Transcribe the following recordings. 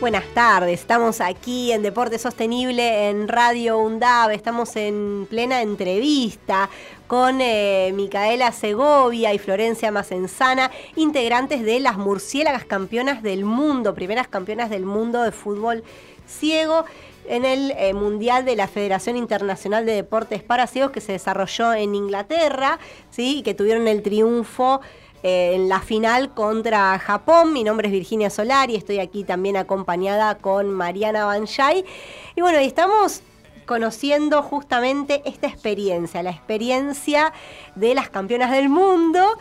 Buenas tardes, estamos aquí en Deporte Sostenible en Radio UNDAV, estamos en plena entrevista con eh, Micaela Segovia y Florencia Macenzana, integrantes de las Murciélagas Campeonas del Mundo, primeras campeonas del mundo de fútbol ciego en el eh, Mundial de la Federación Internacional de Deportes para Ciegos que se desarrolló en Inglaterra, ¿sí? que tuvieron el triunfo eh, en la final contra Japón. Mi nombre es Virginia Solari, estoy aquí también acompañada con Mariana Banjay. Y bueno, estamos conociendo justamente esta experiencia, la experiencia de las campeonas del mundo.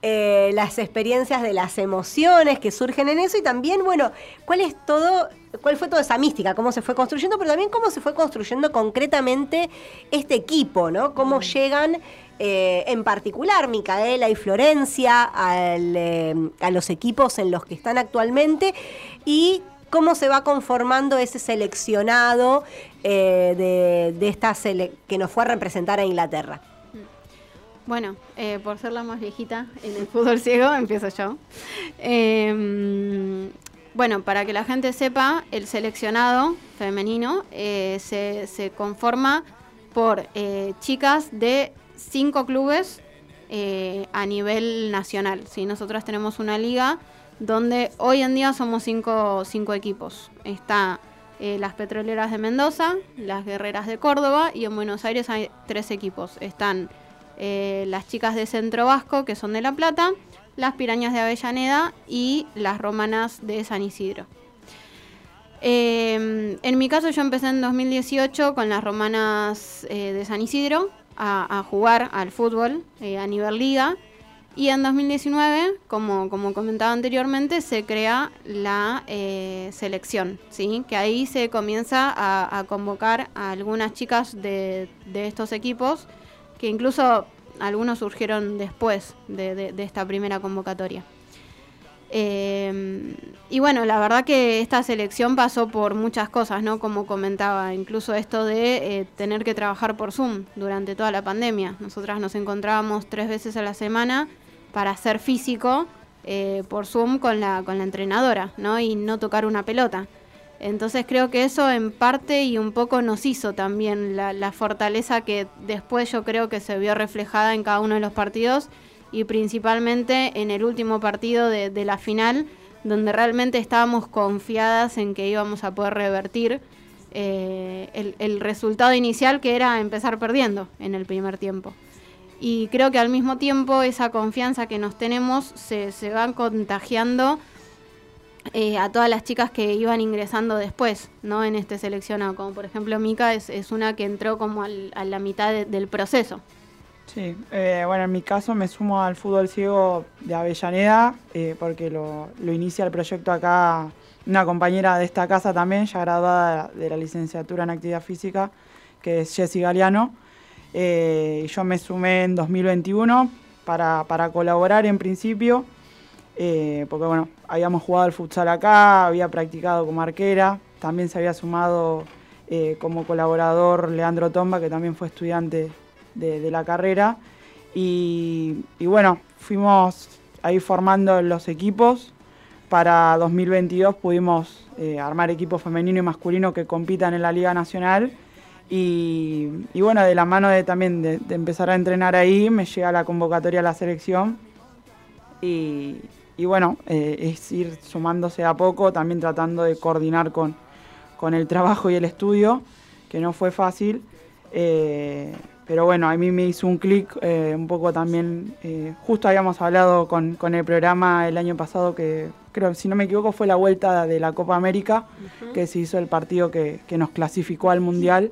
Eh, las experiencias de las emociones que surgen en eso y también, bueno, cuál es todo, cuál fue toda esa mística, cómo se fue construyendo, pero también cómo se fue construyendo concretamente este equipo, ¿no? Cómo llegan eh, en particular Micaela y Florencia, eh, a los equipos en los que están actualmente y cómo se va conformando ese seleccionado eh, de, esta que nos fue a representar a Inglaterra. Bueno, por ser la más viejita en el fútbol ciego, empiezo yo. Em, bueno, para que la gente sepa, el seleccionado femenino se, se, conforma por chicas de cinco clubes eh, a nivel nacional. ¿sí? Nosotras tenemos una liga donde hoy en día somos cinco, cinco equipos. Está eh, las Petroleras de Mendoza, las Guerreras de Córdoba y en Buenos Aires hay tres equipos. Están eh, las chicas de Centro Vasco, que son de La Plata, las Pirañas de Avellaneda y las Romanas de San Isidro. en mi caso yo empecé en 2018 con las Romanas de San Isidro, a, jugar al fútbol eh, a nivel liga. Y en 2019, como, como comentaba anteriormente, se crea la eh, selección, ¿sí? que ahí se comienza a, convocar a algunas chicas de, de, estos equipos, que incluso algunos surgieron después de esta primera convocatoria. Eh, y bueno, la verdad que esta selección pasó por muchas cosas, ¿no? Como comentaba, incluso esto de eh, tener que trabajar por Zoom durante toda la pandemia. Nosotras nos encontrábamos tres veces a la semana para hacer físico eh, por Zoom con la, con la entrenadora, ¿no? Y no tocar una pelota. Entonces creo que eso en parte y un poco nos hizo también la, fortaleza que después yo creo que se vio reflejada en cada uno de los partidos y principalmente en el último partido de, la final, donde realmente estábamos confiadas en que íbamos a poder revertir eh, el, resultado inicial que era empezar perdiendo en el primer tiempo. Y creo que al mismo tiempo esa confianza que nos tenemos se, se va contagiando eh, a todas las chicas que iban ingresando después, ¿no? En este seleccionado, como por ejemplo Mica es, es una que entró como a la mitad del proceso. Sí, eh, bueno, en mi caso me sumo al fútbol ciego de Avellaneda, eh, porque lo, inicia el proyecto acá una compañera de esta casa también, ya graduada de la licenciatura en actividad física, que es Jessy Galeano. Eh, yo me sumé en 2021 para, para colaborar en principio, porque bueno, habíamos jugado al futsal acá, había practicado como arquera, también se había sumado como colaborador Leandro Tomba, que también fue estudiante de, la carrera. Y, bueno, fuimos ahí formando los equipos. Para 2022 pudimos eh, armar equipos femenino y masculino que compitan en la Liga Nacional. Y, bueno, de la mano de también de, empezar a entrenar ahí, me llega la convocatoria a la selección. Y, bueno, eh, es ir sumándose a poco, también tratando de coordinar con, con el trabajo y el estudio, que no fue fácil. Eh, pero bueno, a mí me hizo un clic eh, un poco también. Eh, justo habíamos hablado con, el programa el año pasado que creo, si no me equivoco, fue la vuelta de la Copa América, que se hizo el partido que, nos clasificó al Mundial.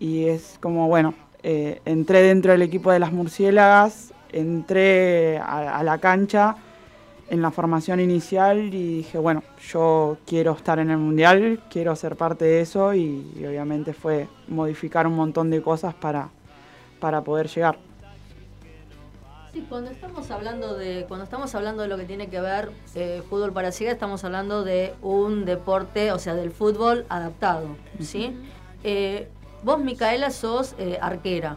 Y es como, bueno, eh, entré dentro del equipo de las murciélagas, entré a, la cancha en la formación inicial y dije, bueno, yo quiero estar en el Mundial, quiero ser parte de eso y obviamente fue modificar un montón de cosas para para poder llegar. Sí, cuando estamos hablando de cuando estamos hablando de lo que tiene que ver eh, fútbol para ciega, estamos hablando de un deporte, o sea, del fútbol adaptado, ¿sí? Eh, vos, Micaela, sos eh, arquera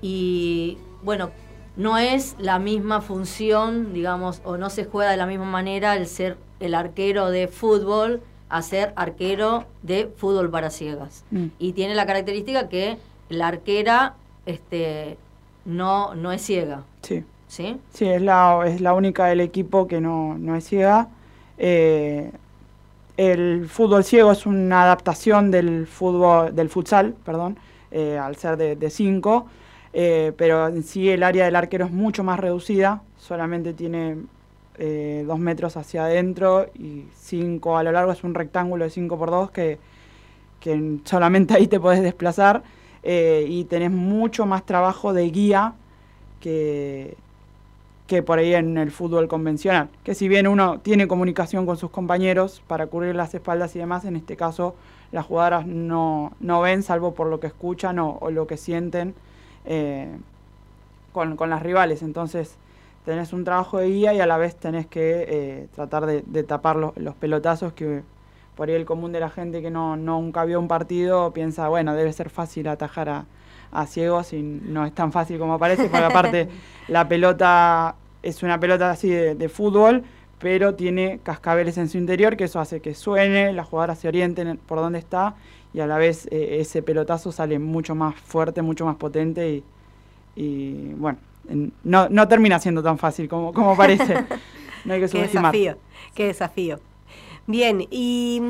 y bueno, no es la misma función, digamos, o no se juega de la misma manera el ser el arquero de fútbol a ser arquero de fútbol para ciegas. Mm. Y tiene la característica que la arquera este, no, no es ciega. Sí. ¿Sí? Sí, es la, es la única del equipo que no, no es ciega. Eh, el fútbol ciego es una adaptación del fútbol, del futsal, perdón, eh, al ser de 5, eh, pero en sí el área del arquero es mucho más reducida, solamente tiene eh, dos metros hacia adentro y cinco a lo largo, es un rectángulo de 5 por 2 que, que solamente ahí te podés desplazar eh, y tenés mucho más trabajo de guía que, que por ahí en el fútbol convencional. Que si bien uno tiene comunicación con sus compañeros para cubrir las espaldas y demás, en este caso las jugadoras no, no ven salvo por lo que escuchan o lo que sienten eh, con, con, las rivales. Entonces tenés un trabajo de guía y a la vez tenés que eh, tratar de, de tapar los, los, pelotazos que por ahí el común de la gente que no, nunca vio un partido piensa, bueno, debe ser fácil atajar a, a ciegos y no es tan fácil como parece, porque aparte la pelota es una pelota así de, de, fútbol, pero tiene cascabeles en su interior, que eso hace que suene, las jugadoras se orienten por dónde está y a la vez eh, ese pelotazo sale mucho más fuerte, mucho más potente y, y bueno, no, no, termina siendo tan fácil como, como parece. No hay que subestimar. Qué desafío, qué desafío. Bien, y,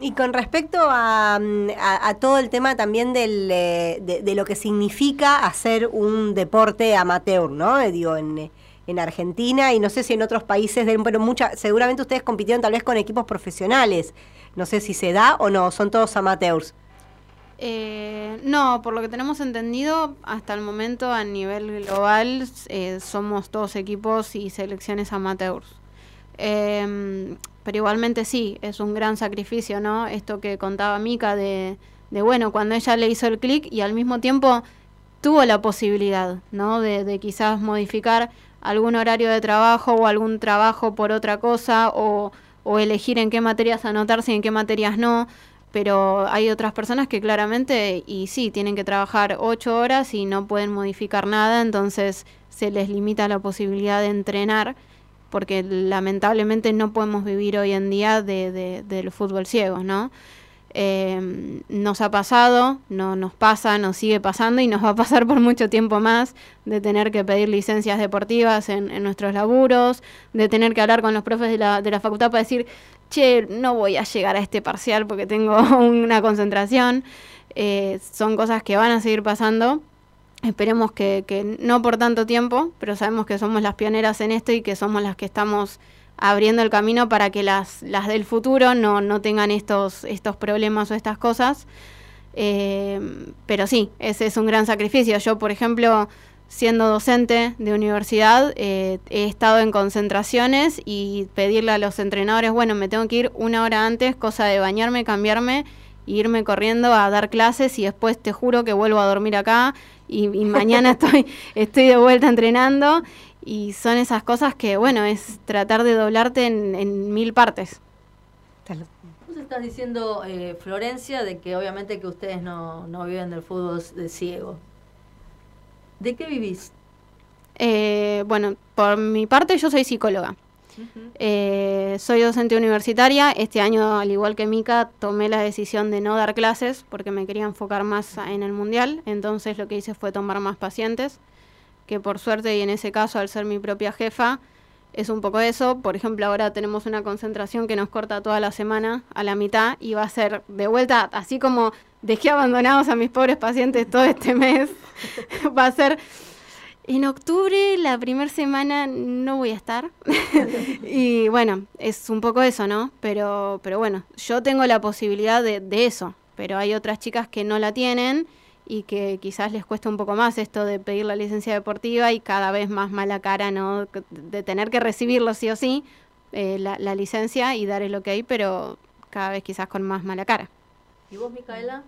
y, con respecto a, a, a, todo el tema también del, de, de, lo que significa hacer un deporte amateur, ¿no? Digo, en, en Argentina y no sé si en otros países, pero mucha, seguramente ustedes compitieron tal vez con equipos profesionales. No sé si se da o no, son todos amateurs. Eh, no, por lo que tenemos entendido, hasta el momento a nivel global eh, somos todos equipos y selecciones amateurs. Eh, pero igualmente sí, es un gran sacrificio, ¿no? Esto que contaba Mica de, de bueno, cuando ella le hizo el clic y al mismo tiempo tuvo la posibilidad, ¿no? De, de, quizás modificar algún horario de trabajo o algún trabajo por otra cosa o, o elegir en qué materias anotarse y en qué materias no pero hay otras personas que claramente, y sí, tienen que trabajar ocho horas y no pueden modificar nada, entonces se les limita la posibilidad de entrenar, porque lamentablemente no podemos vivir hoy en día de, de, del fútbol ciego, ¿no? Eh, nos ha pasado, no nos pasa, nos sigue pasando y nos va a pasar por mucho tiempo más de tener que pedir licencias deportivas en, en nuestros laburos, de tener que hablar con los profes de la, de la facultad para decir, che, no voy a llegar a este parcial porque tengo una concentración. Eh, son cosas que van a seguir pasando. Esperemos que, que, no por tanto tiempo, pero sabemos que somos las pioneras en esto y que somos las que estamos abriendo el camino para que las, las del futuro no, no tengan estos, estos problemas o estas cosas. Eh, pero sí, ese es un gran sacrificio. Yo, por ejemplo, siendo docente de universidad, eh, he estado en concentraciones y pedirle a los entrenadores, bueno, me tengo que ir una hora antes, cosa de bañarme, cambiarme, e irme corriendo a dar clases y después te juro que vuelvo a dormir acá y, y mañana estoy, estoy de vuelta entrenando y son esas cosas que, bueno, es tratar de doblarte en, en mil partes. Vos estás diciendo, eh, Florencia, de que obviamente que ustedes no, no viven del fútbol de ciego. ¿De qué vivís? Eh, bueno, por mi parte yo soy psicóloga. Uh -huh. eh, soy docente universitaria. Este año, al igual que Mica, tomé la decisión de no dar clases porque me quería enfocar más en el mundial. Entonces lo que hice fue tomar más pacientes, que por suerte y en ese caso, al ser mi propia jefa, es un poco eso. Por ejemplo, ahora tenemos una concentración que nos corta toda la semana a la mitad y va a ser de vuelta, así como dejé abandonados a mis pobres pacientes todo este mes, va a ser en octubre, la primera semana no voy a estar. y bueno, es un poco eso, ¿no? Pero, pero bueno, yo tengo la posibilidad de, de eso, pero hay otras chicas que no la tienen y que quizás les cuesta un poco más esto de pedir la licencia deportiva y cada vez más mala cara, ¿no? De tener que recibirlo sí o sí, eh, la, la, licencia y dar el ok, pero cada vez quizás con más mala cara. ¿Y vos, Micaela?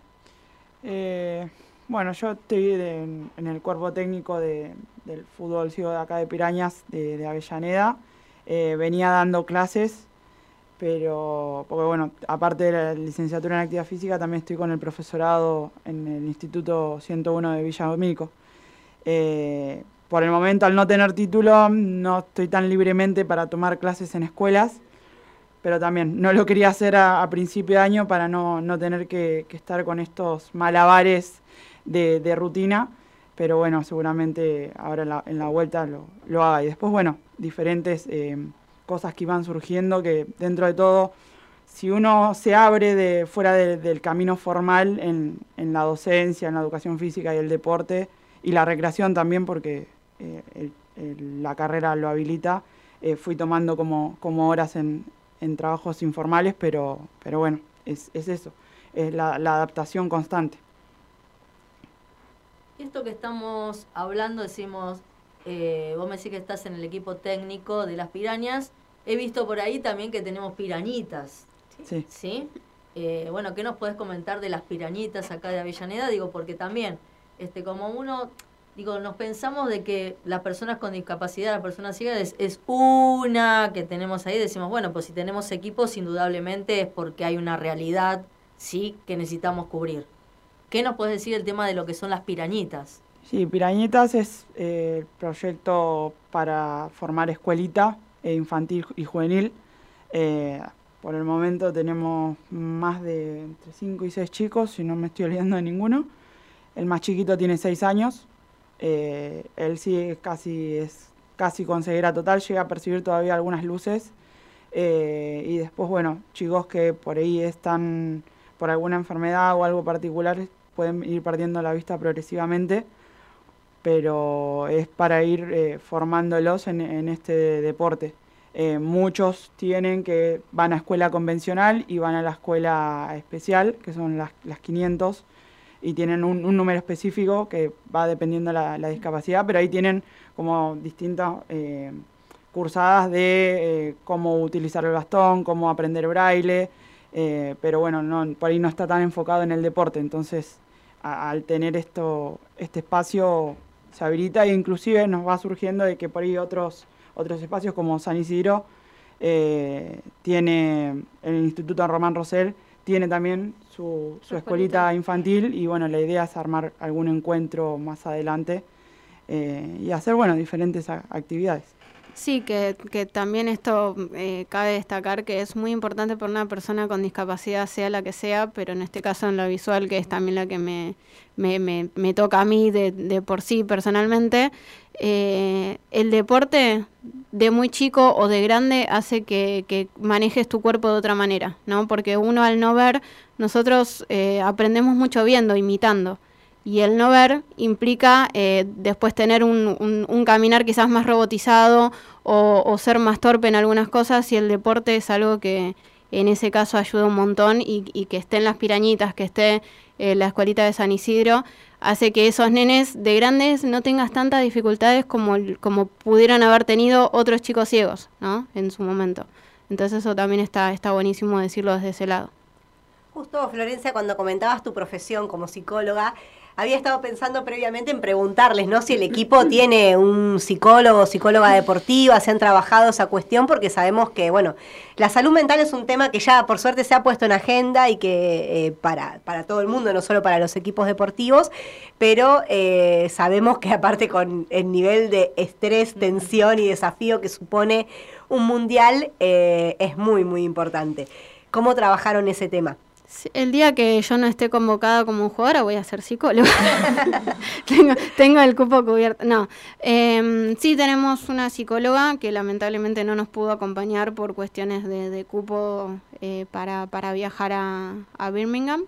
Eh, bueno, yo estoy de, en, en, el cuerpo técnico de, del fútbol ciego de acá de Pirañas, de, de Avellaneda. Eh, venía dando clases pero porque bueno, aparte de la licenciatura en actividad física, también estoy con el profesorado en el Instituto 101 de Villa Domínico. Eh, por el momento, al no tener título, no estoy tan libremente para tomar clases en escuelas, pero también no lo quería hacer a, principio de año para no, tener que, estar con estos malabares de, rutina, pero bueno, seguramente ahora en la, vuelta lo, haga. Y después, bueno, diferentes eh, cosas que iban surgiendo que dentro de todo, si uno se abre de fuera del camino formal en, la docencia, en la educación física y el deporte, y la recreación también, porque eh, la carrera lo habilita, eh, fui tomando como, como horas en, trabajos informales, pero, pero bueno, es, es eso, es la, adaptación constante. Esto que estamos hablando, decimos, eh, vos me decís que estás en el equipo técnico de las pirañas, he visto por ahí también que tenemos pirañitas. Sí. ¿Sí? Eh, bueno, ¿qué nos puedes comentar de las pirañitas acá de Avellaneda? Digo, porque también, este, como uno digo, nos pensamos de que las personas con discapacidad, las personas ciegas, es, una que tenemos ahí. Decimos, bueno, pues si tenemos equipos, indudablemente es porque hay una realidad, sí, que necesitamos cubrir. ¿Qué nos puedes decir del tema de lo que son las pirañitas? Sí, Pirañitas es eh, el proyecto para formar escuelita infantil y juvenil. Eh, por el momento tenemos más de entre 5 y 6 chicos, si no me estoy olvidando de ninguno. El más chiquito tiene 6 años, eh, él sí casi, es casi ceguera total, llega a percibir todavía algunas luces. Eh, y después, bueno, chicos que por ahí están por alguna enfermedad o algo particular pueden ir perdiendo la vista progresivamente, pero es para ir eh, formándolos en, este deporte. muchos tienen que van a escuela convencional y van a la escuela especial, que son las, las 500, y tienen un, número específico que va dependiendo la, la discapacidad, pero ahí tienen como distintas eh, cursadas de eh, cómo utilizar el bastón, cómo aprender braille, eh, pero bueno, no, por ahí no está tan enfocado en el deporte, entonces al tener esto, este espacio se habilita e inclusive nos va surgiendo de que por ahí otros, otros espacios como San Isidro tiene el Instituto Román Rosell, tiene también su, su escuelita infantil y bueno, la idea es armar algún encuentro más adelante eh, y hacer, bueno, diferentes actividades. Sí, que, que también esto eh, cabe destacar que es muy importante para una persona con discapacidad, sea la que sea, pero en este caso en lo visual, que es también la que me, me, me, toca a mí de, de por sí personalmente, eh, el deporte de muy chico o de grande hace que, que, manejes tu cuerpo de otra manera, ¿no? Porque uno al no ver, nosotros eh, aprendemos mucho viendo, imitando. Y el no ver implica eh, después tener un, un, caminar quizás más robotizado o, ser más torpe en algunas cosas y el deporte es algo que en ese caso ayuda un montón y, y que esté en las pirañitas, que esté en la escuelita de San Isidro, hace que esos nenes de grandes no tengas tantas dificultades como, como pudieran haber tenido otros chicos ciegos, ¿no? En su momento. Entonces eso también está, está buenísimo decirlo desde ese lado. Justo, Florencia, cuando comentabas tu profesión como psicóloga, había estado pensando previamente en preguntarles, ¿no? Si el equipo tiene un psicólogo psicóloga deportiva, si han trabajado esa cuestión, porque sabemos que, bueno, la salud mental es un tema que ya por suerte se ha puesto en agenda y que eh, para, para todo el mundo, no solo para los equipos deportivos, pero eh, sabemos que aparte con el nivel de estrés, tensión y desafío que supone un mundial, eh, es muy, muy importante. ¿Cómo trabajaron ese tema? El día que yo no esté convocada como jugadora voy a ser psicóloga. tengo, tengo, el cupo cubierto. No, eh, sí tenemos una psicóloga que lamentablemente no nos pudo acompañar por cuestiones de, cupo eh, para, para, viajar a, Birmingham.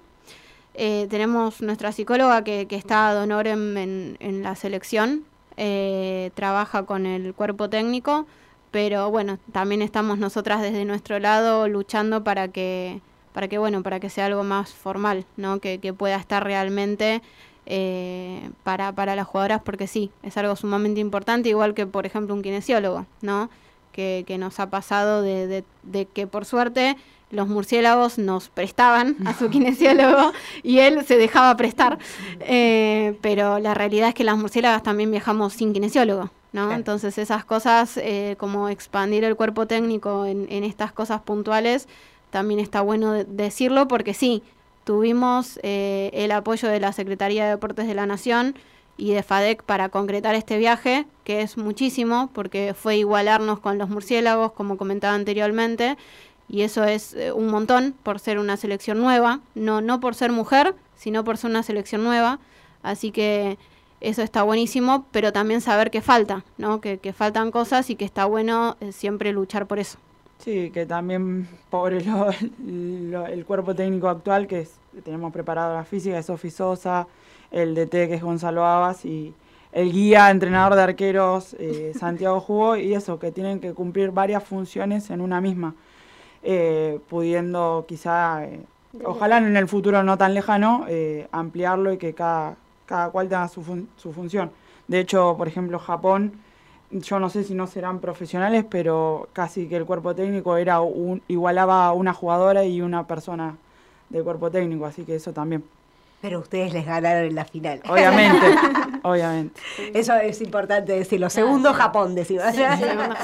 Eh, tenemos nuestra psicóloga que, está a honorem en, en la selección, eh, trabaja con el cuerpo técnico, pero bueno, también estamos nosotras desde nuestro lado luchando para que para que bueno, para que sea algo más formal, ¿no? Que, que pueda estar realmente eh, para, para las jugadoras, porque sí, es algo sumamente importante, igual que por ejemplo un kinesiólogo, ¿no? Que, que nos ha pasado de, de, de, que por suerte los murciélagos nos prestaban a su kinesiólogo y él se dejaba prestar. Eh, pero la realidad es que las murciélagas también viajamos sin kinesiólogo. ¿no? Entonces esas cosas, eh, como expandir el cuerpo técnico en, en estas cosas puntuales, también está bueno decirlo porque sí, tuvimos eh, el apoyo de la Secretaría de Deportes de la Nación y de FADEC para concretar este viaje, que es muchísimo, porque fue igualarnos con los murciélagos, como comentaba anteriormente, y eso es eh, un montón por ser una selección nueva, no, no por ser mujer, sino por ser una selección nueva. Así que eso está buenísimo, pero también saber que falta, ¿no? que, faltan cosas y que está bueno eh, siempre luchar por eso. Sí, que también, pobre el cuerpo técnico actual, que tenemos preparado la física, es Sofi Sosa, el DT que es Gonzalo Abas y el guía, entrenador de arqueros eh, Santiago Jugó, y eso, que tienen que cumplir varias funciones en una misma, eh, pudiendo quizá, eh, ojalá en el futuro no tan lejano, ampliarlo y que cada, cada cual tenga su, su función. De hecho, por ejemplo, Japón, yo no sé si no serán profesionales, pero casi que el cuerpo técnico era un, igualaba a una jugadora y una persona del cuerpo técnico, así que eso también. Pero ustedes les ganaron en la final. Obviamente, obviamente. Eso es importante decirlo. Segundo Japón, decimos.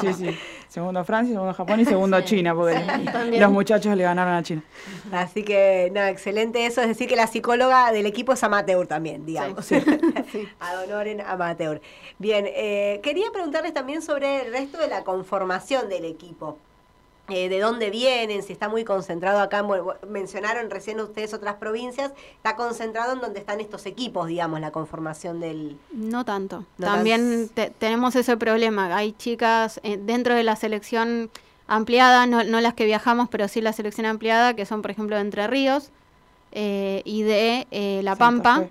Sí, sí, Segundo Francia, segundo Japón y segundo China, porque los muchachos le ganaron a China. Así que, no, excelente eso. Es decir, que la psicóloga del equipo es amateur también, digamos. Sí. Ad honor en amateur. Bien, eh, quería preguntarles también sobre el resto de la conformación del equipo. Eh, de dónde vienen, si está muy concentrado acá, mencionaron recién ustedes otras provincias, está concentrado en donde están estos equipos, digamos, la conformación del... No tanto, también tenemos ese problema, hay chicas eh, dentro de la selección ampliada, no, las que viajamos, pero sí la selección ampliada, que son por ejemplo de Entre Ríos eh, y de La Pampa,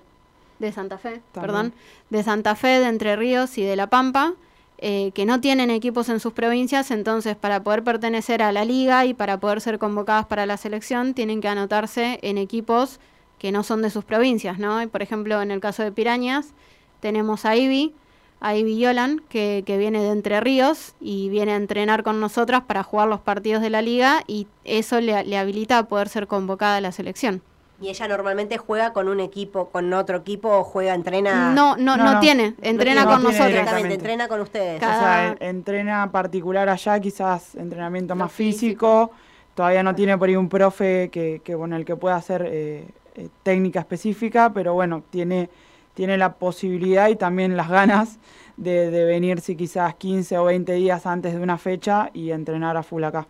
de Santa Fe, perdón, de Santa Fe, de Entre Ríos y de La Pampa. Eh, que no tienen equipos en sus provincias, entonces para poder pertenecer a la liga y para poder ser convocadas para la selección tienen que anotarse en equipos que no son de sus provincias, ¿no? por ejemplo, en el caso de Pirañas tenemos a Ivy, a Ivy Yolan, que, viene de Entre Ríos y viene a entrenar con nosotras para jugar los partidos de la liga y eso le, le habilita a poder ser convocada a la selección. ¿Y ella normalmente juega con un equipo, con otro equipo o juega, entrena? No, no, no, tiene, entrena con nosotros. Directamente, entrena con ustedes. O sea, entrena particular allá, quizás entrenamiento más físico. Todavía no tiene por ahí un profe que, que bueno, el que pueda hacer eh, eh, técnica específica, pero bueno, tiene, tiene la posibilidad y también las ganas de, de venirse quizás 15 o 20 días antes de una fecha y entrenar a full acá.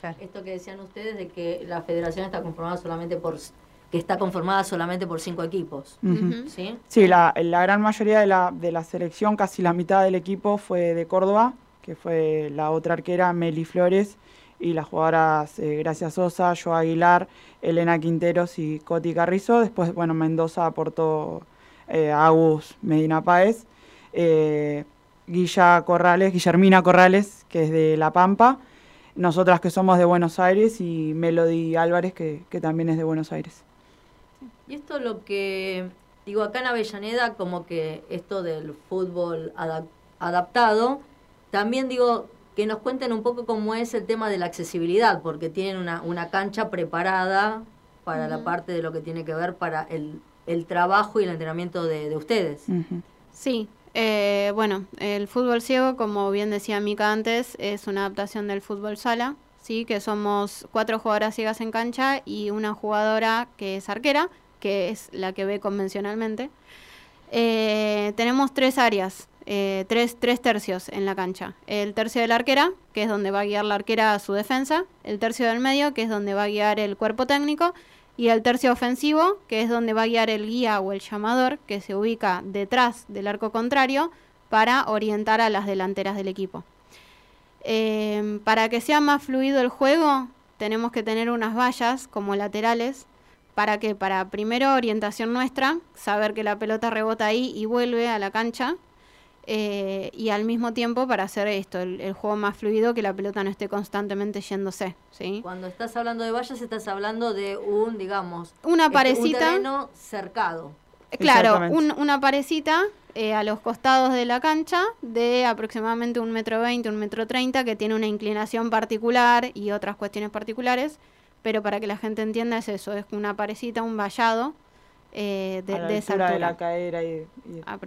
Claro. Esto que decían ustedes de que la federación está conformada solamente por que está conformada solamente por cinco equipos. ¿sí? sí, la, gran mayoría de la, de la selección, casi la mitad del equipo fue de Córdoba, que fue la otra arquera, Meli Flores, y las jugadoras eh, Gracia Sosa, Joa Aguilar, Elena Quinteros y Coti Carrizo. Después, bueno, Mendoza aportó eh, Agus Medina Páez, eh, Guilla Corrales, Guillermina Corrales, que es de La Pampa, nosotras que somos de Buenos Aires y Melody Álvarez, que, que también es de Buenos Aires. Y esto lo que, digo, acá en Avellaneda, como que esto del fútbol adaptado, también digo que nos cuenten un poco cómo es el tema de la accesibilidad, porque tienen una, una cancha preparada para la parte de lo que tiene que ver para el, el trabajo y el entrenamiento de, ustedes. Sí, eh, bueno, el fútbol ciego, como bien decía Mica antes, es una adaptación del fútbol sala, sí, que somos cuatro jugadoras ciegas en cancha y una jugadora que es arquera que es la que ve convencionalmente. Eh, tenemos tres áreas, eh, tres, tres tercios en la cancha. El tercio de la arquera, que es donde va a guiar la arquera a su defensa. El tercio del medio, que es donde va a guiar el cuerpo técnico. Y el tercio ofensivo, que es donde va a guiar el guía o el llamador, que se ubica detrás del arco contrario para orientar a las delanteras del equipo. Eh, para que sea más fluido el juego, tenemos que tener unas vallas como laterales ¿Para qué? Para primero orientación nuestra, saber que la pelota rebota ahí y vuelve a la cancha. Eh, y al mismo tiempo para hacer esto, el, juego más fluido, que la pelota no esté constantemente yéndose. ¿sí? Cuando estás hablando de vallas, estás hablando de un, digamos, una este, parecita. Un terreno cercado. Eh, claro, una parecita eh, a los costados de la cancha de aproximadamente un metro veinte, un metro treinta, que tiene una inclinación particular y otras cuestiones particulares pero para que la gente entienda es eso, es una parecita, un vallado eh, de, a la de esa altura. de la cadera y,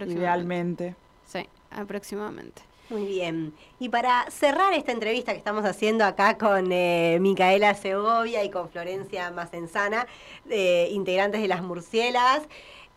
idealmente. Sí, aproximadamente. Muy bien. Y para cerrar esta entrevista que estamos haciendo acá con eh, Micaela Segovia y con Florencia Macenzana, eh, integrantes de las Murciélagas,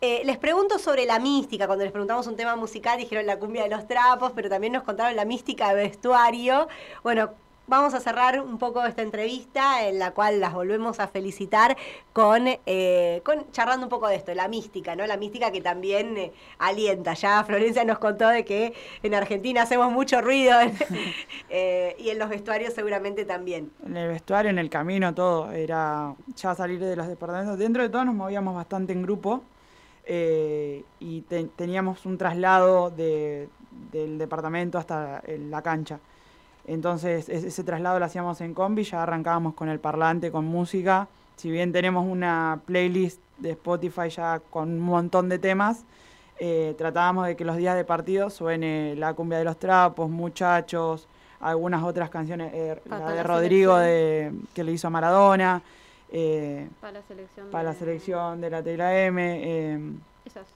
eh, les pregunto sobre la mística. Cuando les preguntamos un tema musical, dijeron la cumbia de los trapos, pero también nos contaron la mística de vestuario. Bueno, vamos a cerrar un poco esta entrevista en la cual las volvemos a felicitar con, eh, charlando un poco de esto, la mística, ¿no? La mística que también eh, alienta. Ya Florencia nos contó de que en Argentina hacemos mucho ruido eh, y en los vestuarios seguramente también. En el vestuario, en el camino, todo. Era ya salir de los departamentos. Dentro de todo nos movíamos bastante en grupo y teníamos un traslado de, del departamento hasta la cancha. Entonces ese traslado lo hacíamos en combi, ya arrancábamos con el parlante, con música. Si bien tenemos una playlist de Spotify ya con un montón de temas, eh, tratábamos de que los días de partido suene la cumbia de los trapos, muchachos, algunas otras canciones, eh, la de Rodrigo de, que le hizo a Maradona, eh, para la selección, para de la, selección de la Tela M.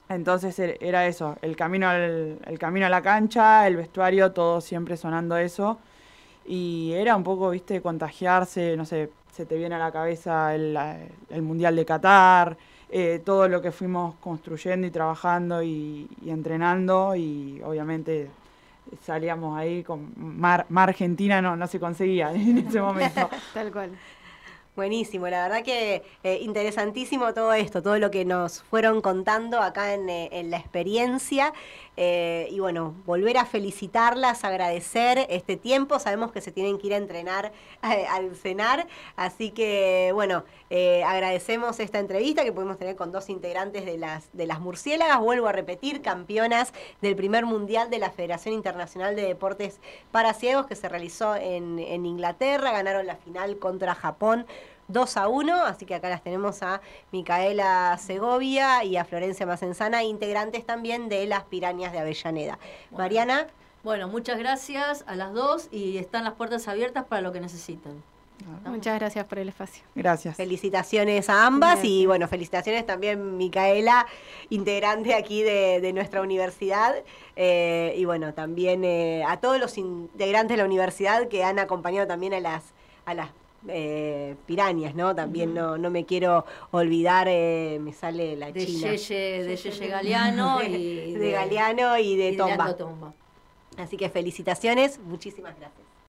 Entonces er, era eso, el camino, al, el camino a la cancha, el vestuario, todo siempre sonando eso. Y era un poco, viste, contagiarse, no sé, se te viene a la cabeza el, Mundial de Qatar, eh, todo lo que fuimos construyendo y trabajando y, entrenando y obviamente salíamos ahí con mar Argentina no, no se conseguía en ese momento. Tal cual. Buenísimo, la verdad que eh, interesantísimo todo esto, todo lo que nos fueron contando acá en, eh, la experiencia. Eh, y bueno, volver a felicitarlas, agradecer este tiempo. Sabemos que se tienen que ir a entrenar al cenar, así que bueno, agradecemos esta entrevista que pudimos tener con dos integrantes de las, de las murciélagas. Vuelvo a repetir, campeonas del primer mundial de la Federación Internacional de Deportes para Ciegos que se realizó en Inglaterra. Ganaron la final contra Japón 2 a 1, así que acá las tenemos a Micaela Segovia y a Florencia Macenzana, integrantes también de las Pirañas de Avellaneda. Mariana. Bueno, muchas gracias a las dos y están las puertas abiertas para lo que necesiten. Muchas gracias por el espacio. Gracias. Felicitaciones a ambas y bueno, felicitaciones también Micaela, integrante aquí de, nuestra universidad eh, y bueno, también eh, a todos los integrantes de la universidad que han acompañado también a las, a las eh, pirañas, ¿no? También no, no me quiero olvidar, eh, me sale la de china. de Yeye Galeano y de, Galeano y de, Tomba. Así que felicitaciones, muchísimas gracias.